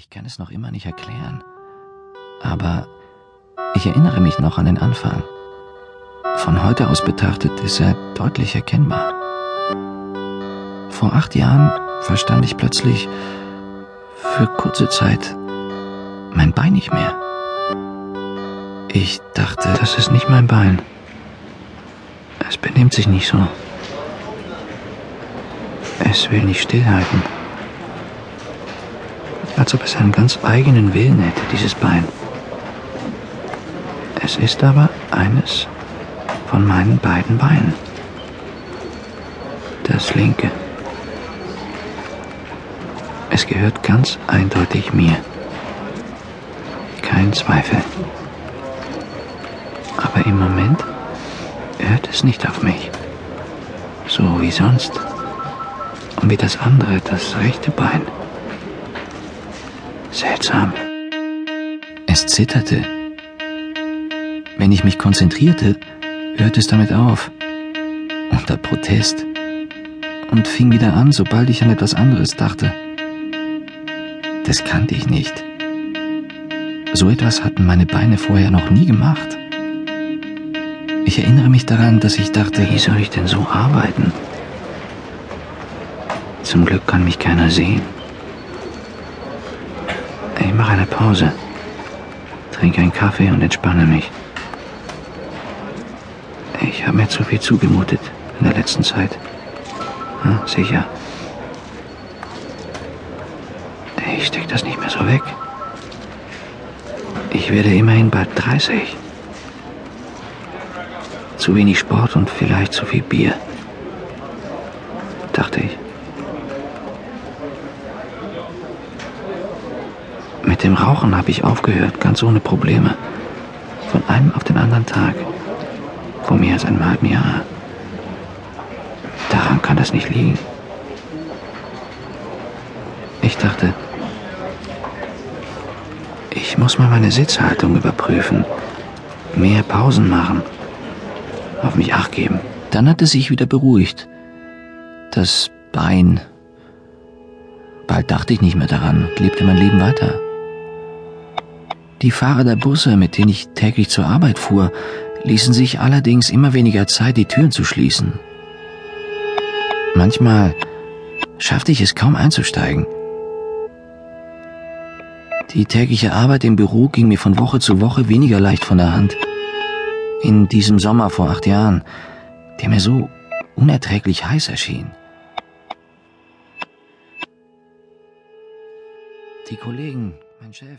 Ich kann es noch immer nicht erklären. Aber ich erinnere mich noch an den Anfang. Von heute aus betrachtet ist er deutlich erkennbar. Vor acht Jahren verstand ich plötzlich für kurze Zeit mein Bein nicht mehr. Ich dachte, das ist nicht mein Bein. Es benimmt sich nicht so. Es will nicht stillhalten als ob es einen ganz eigenen Willen hätte, dieses Bein. Es ist aber eines von meinen beiden Beinen. Das linke. Es gehört ganz eindeutig mir. Kein Zweifel. Aber im Moment hört es nicht auf mich. So wie sonst. Und wie das andere, das rechte Bein. Seltsam. Es zitterte. Wenn ich mich konzentrierte, hörte es damit auf. Unter Protest. Und fing wieder an, sobald ich an etwas anderes dachte. Das kannte ich nicht. So etwas hatten meine Beine vorher noch nie gemacht. Ich erinnere mich daran, dass ich dachte, wie soll ich denn so arbeiten? Zum Glück kann mich keiner sehen. Mache eine Pause, trinke einen Kaffee und entspanne mich. Ich habe mir zu viel zugemutet in der letzten Zeit. Ja, sicher. Ich stecke das nicht mehr so weg. Ich werde immerhin bald 30. Zu wenig Sport und vielleicht zu viel Bier. Dachte ich. Mit dem Rauchen habe ich aufgehört, ganz ohne Probleme. Von einem auf den anderen Tag. Vor mehr als einem halben Jahr. Daran kann das nicht liegen. Ich dachte, ich muss mal meine Sitzhaltung überprüfen. Mehr Pausen machen. Auf mich acht geben. Dann hat es sich wieder beruhigt. Das Bein. Bald dachte ich nicht mehr daran und lebte mein Leben weiter. Die Fahrer der Busse, mit denen ich täglich zur Arbeit fuhr, ließen sich allerdings immer weniger Zeit, die Türen zu schließen. Manchmal schaffte ich es kaum einzusteigen. Die tägliche Arbeit im Büro ging mir von Woche zu Woche weniger leicht von der Hand. In diesem Sommer vor acht Jahren, der mir so unerträglich heiß erschien. Die Kollegen, mein Chef,